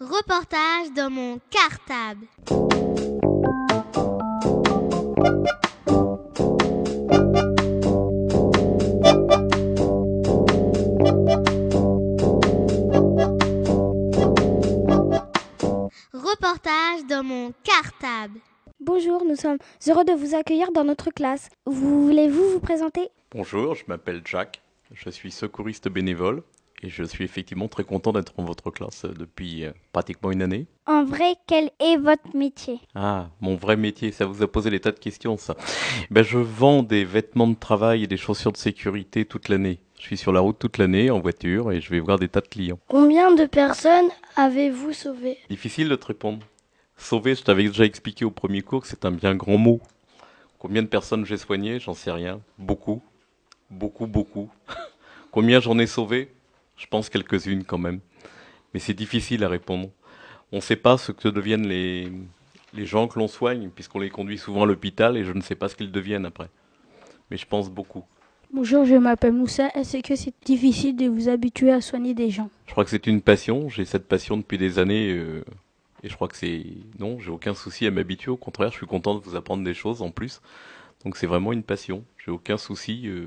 Reportage dans mon cartable. Reportage dans mon cartable. Bonjour, nous sommes heureux de vous accueillir dans notre classe. Vous voulez-vous vous présenter? Bonjour, je m'appelle Jack, je suis secouriste bénévole et je suis effectivement très content d'être en votre classe depuis euh, pratiquement une année. En vrai, quel est votre métier? Ah, mon vrai métier, ça vous a posé des tas de questions ça. Ben, je vends des vêtements de travail et des chaussures de sécurité toute l'année. Je suis sur la route toute l'année en voiture et je vais voir des tas de clients. Combien de personnes avez-vous sauvé Difficile de te répondre. Sauver, je t'avais déjà expliqué au premier cours que c'est un bien grand mot. Combien de personnes j'ai soignées? J'en sais rien. Beaucoup. Beaucoup, beaucoup. Combien j'en ai sauvé Je pense quelques-unes quand même. Mais c'est difficile à répondre. On ne sait pas ce que deviennent les, les gens que l'on soigne, puisqu'on les conduit souvent à l'hôpital et je ne sais pas ce qu'ils deviennent après. Mais je pense beaucoup. Bonjour, je m'appelle Moussa. Est-ce que c'est difficile de vous habituer à soigner des gens? Je crois que c'est une passion. J'ai cette passion depuis des années. euh, et je crois que c'est. Non, j'ai aucun souci à m'habituer. Au contraire, je suis content de vous apprendre des choses en plus. Donc c'est vraiment une passion. J'ai aucun souci. euh,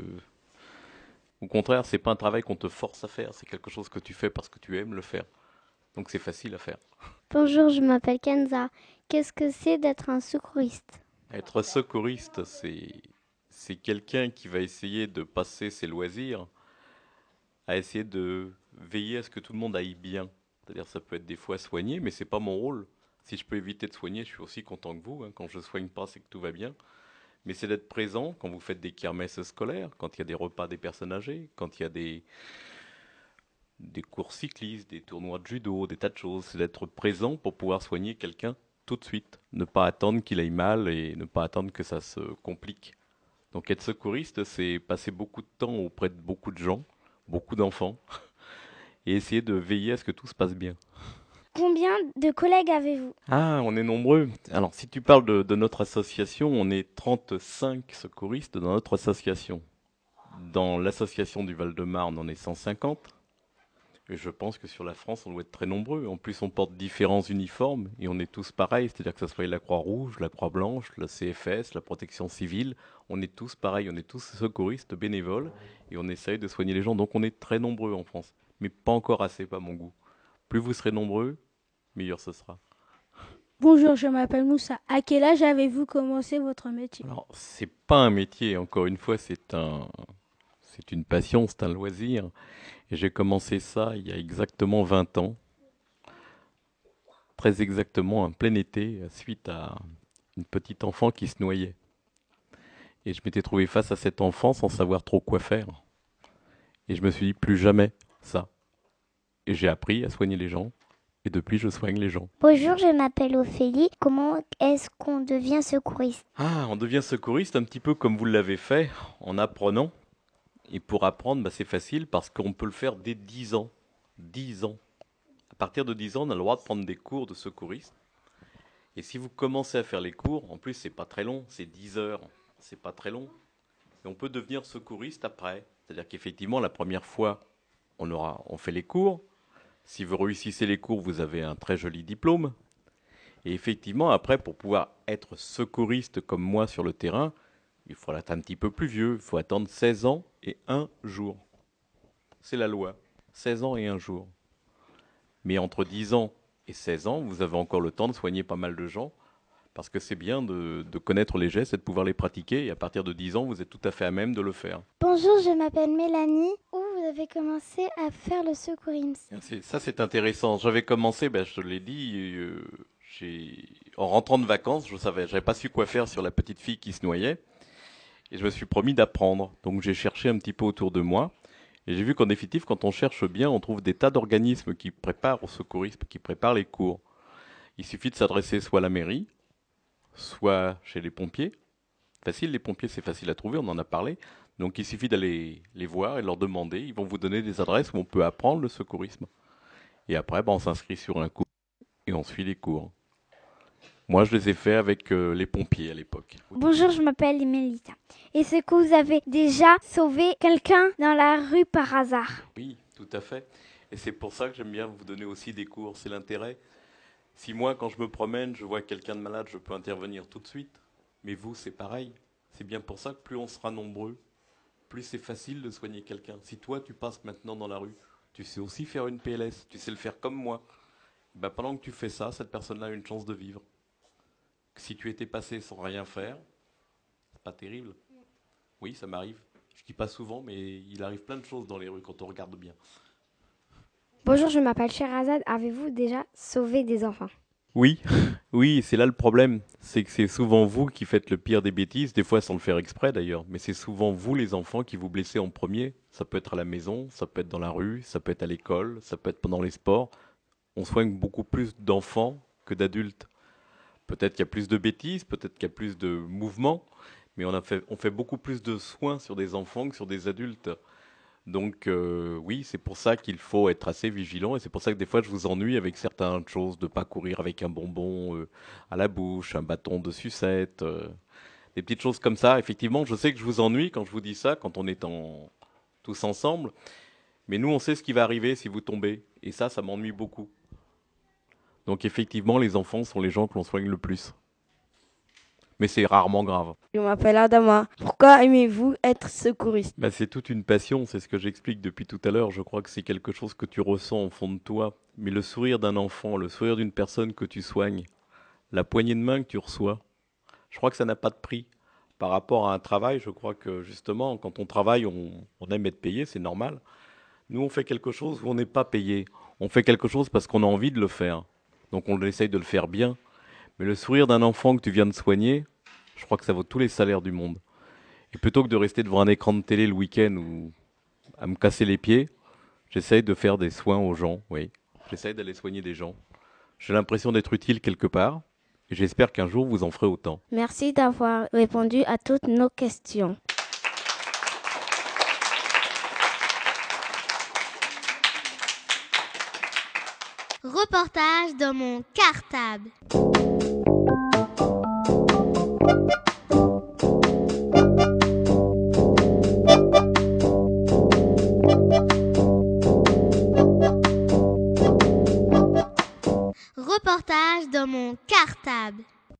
Au contraire, c'est pas un travail qu'on te force à faire. C'est quelque chose que tu fais parce que tu aimes le faire. Donc c'est facile à faire. Bonjour, je m'appelle Kenza. Qu'est-ce que c'est d'être un secouriste? Être secouriste, c'est c'est quelqu'un qui va essayer de passer ses loisirs à essayer de veiller à ce que tout le monde aille bien. C'est-à-dire ça peut être des fois soigner, mais c'est pas mon rôle. Si je peux éviter de soigner, je suis aussi content que vous. hein. Quand je soigne pas, c'est que tout va bien. Mais c'est d'être présent quand vous faites des kermesses scolaires, quand il y a des repas des personnes âgées, quand il y a des des cours cyclistes, des tournois de judo, des tas de choses. C'est d'être présent pour pouvoir soigner quelqu'un tout de suite. Ne pas attendre qu'il aille mal et ne pas attendre que ça se complique. Donc être secouriste, c'est passer beaucoup de temps auprès de beaucoup de gens, beaucoup d'enfants, et essayer de veiller à ce que tout se passe bien. Combien de collègues avez-vous Ah, on est nombreux. Alors, si tu parles de, notre association, on est 35 secouristes dans notre association. Dans l'association du Val-de-Marne, on est 150. Et je pense que sur la France, on doit être très nombreux. En plus, on porte différents uniformes et on est tous pareils. C'est-à-dire que ce soit la Croix-Rouge, la Croix-Blanche, la CFS, la Protection civile. On est tous pareils. On est tous secouristes bénévoles et on essaye de soigner les gens. Donc, on est très nombreux en France. Mais pas encore assez, pas mon goût. Plus vous serez nombreux, meilleur ce sera. Bonjour, je m'appelle Moussa. À quel âge avez-vous commencé votre métier? Alors, c'est pas un métier, encore une fois, c'est un, c'est une passion, c'est un loisir. Et j'ai commencé ça il y a exactement 20 ans. Très exactement, un plein été, suite à une petite enfant qui se noyait. Et je m'étais trouvé face à cet enfant sans savoir trop quoi faire. Et je me suis dit, plus jamais ça. Et j'ai appris à soigner les gens. Et depuis, je soigne les gens. Bonjour, je m'appelle Ophélie. Comment est-ce qu'on devient secouriste? Ah, on devient secouriste un petit peu comme vous l'avez fait, en apprenant. Et pour apprendre, bah, c'est facile parce qu'on peut le faire dès 10 ans. 10 ans. À partir de 10 ans, on a le droit de prendre des cours de secouriste. Et si vous commencez à faire les cours, en plus, c'est pas très long, c'est 10 heures. C'est pas très long. Et on peut devenir secouriste après. C'est-à-dire qu'effectivement, la première fois, on, aura, on fait les cours. Si vous réussissez les cours, vous avez un très joli diplôme. Et effectivement, après, pour pouvoir être secouriste comme moi sur le terrain, il faut être un petit peu plus vieux. Il faut attendre 16 ans et un jour. C'est la loi. 16 ans et un jour. Mais entre 10 ans et 16 ans, vous avez encore le temps de soigner pas mal de gens. Parce que c'est bien de, connaître les gestes et de pouvoir les pratiquer. Et à partir de 10 ans, vous êtes tout à fait à même de le faire. Bonjour, je m'appelle Mélanie. Avez commencé à faire le secourisme Ça, c'est intéressant. J'avais commencé, ben, je te l'ai dit, euh, en rentrant de vacances, je savais, j'avais pas su quoi faire sur la petite fille qui se noyait. Et je me suis promis d'apprendre. Donc j'ai cherché un petit peu autour de moi. Et j'ai vu qu'en définitive, quand on cherche bien, on trouve des tas d'organismes qui préparent au secourisme, qui préparent les cours. Il suffit de s'adresser soit à la mairie, soit chez les pompiers. Facile, les pompiers, c'est facile à trouver, on en a parlé. Donc il suffit d'aller les voir et leur demander. Ils vont vous donner des adresses où on peut apprendre le secourisme. Et après, ben, on s'inscrit sur un cours et on suit les cours. Moi, je les ai faits avec euh, les pompiers à l'époque. Bonjour, je m'appelle Mélita. Est-ce que vous avez déjà sauvé quelqu'un dans la rue par hasard? Oui, tout à fait. Et c'est pour ça que j'aime bien vous donner aussi des cours, c'est l'intérêt. Si moi, quand je me promène, je vois quelqu'un de malade, je peux intervenir tout de suite. Mais vous, c'est pareil. C'est bien pour ça que plus on sera nombreux, plus c'est facile de soigner quelqu'un. Si toi, tu passes maintenant dans la rue, tu sais aussi faire une PLS, tu sais le faire comme moi. Ben, pendant que tu fais ça, cette personne-là a une chance de vivre. Si tu étais passé sans rien faire, c'est pas terrible. Oui, ça m'arrive. Je dis pas souvent, mais il arrive plein de choses dans les rues quand on regarde bien. Bonjour, je m'appelle Sherazade. Avez-vous déjà sauvé des enfants? Oui, oui, c'est là le problème. C'est que c'est souvent vous qui faites le pire des bêtises, des fois sans le faire exprès d'ailleurs, mais c'est souvent vous les enfants qui vous blessez en premier. Ça peut être à la maison, ça peut être dans la rue, ça peut être à l'école, ça peut être pendant les sports. On soigne beaucoup plus d'enfants que d'adultes. Peut-être qu'il y a plus de bêtises, peut-être qu'il y a plus de mouvements, mais on, a on fait beaucoup plus de soins sur des enfants que sur des adultes. Donc euh, oui, c'est pour ça qu'il faut être assez vigilant et c'est pour ça que des fois je vous ennuie avec certaines choses, de pas courir avec un bonbon euh, à la bouche, un bâton de sucette, euh, des petites choses comme ça. Effectivement, je sais que je vous ennuie quand je vous dis ça, quand on est tous ensemble, mais nous on sait ce qui va arriver si vous tombez et ça, ça m'ennuie beaucoup. Donc effectivement, les enfants sont les gens que l'on soigne le plus mais c'est rarement grave. Je m'appelle Adama. Pourquoi aimez-vous être secouriste? Bah, C'est toute une passion, c'est ce que j'explique depuis tout à l'heure. Je crois que c'est quelque chose que tu ressens au fond de toi. Mais le sourire d'un enfant, le sourire d'une personne que tu soignes, la poignée de main que tu reçois, je crois que ça n'a pas de prix. Par rapport à un travail, je crois que justement, quand on travaille, on, on aime être payé, c'est normal. Nous, on fait quelque chose où on n'est pas payé. On fait quelque chose parce qu'on a envie de le faire. Donc on essaye de le faire bien. Mais le sourire d'un enfant que tu viens de soigner, je crois que ça vaut tous les salaires du monde. Et plutôt que de rester devant un écran de télé le week-end ou à me casser les pieds, j'essaye de faire des soins aux gens, oui. J'essaye d'aller soigner des gens. J'ai l'impression d'être utile quelque part. Et j'espère qu'un jour vous en ferez autant. Merci d'avoir répondu à toutes nos questions. Reportage dans mon cartable.